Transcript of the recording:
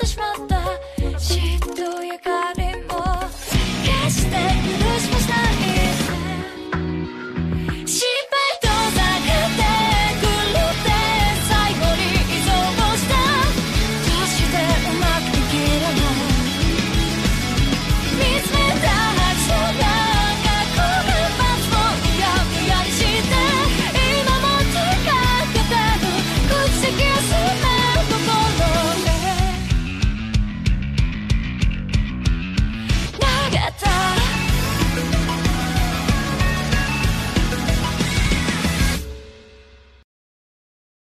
też ma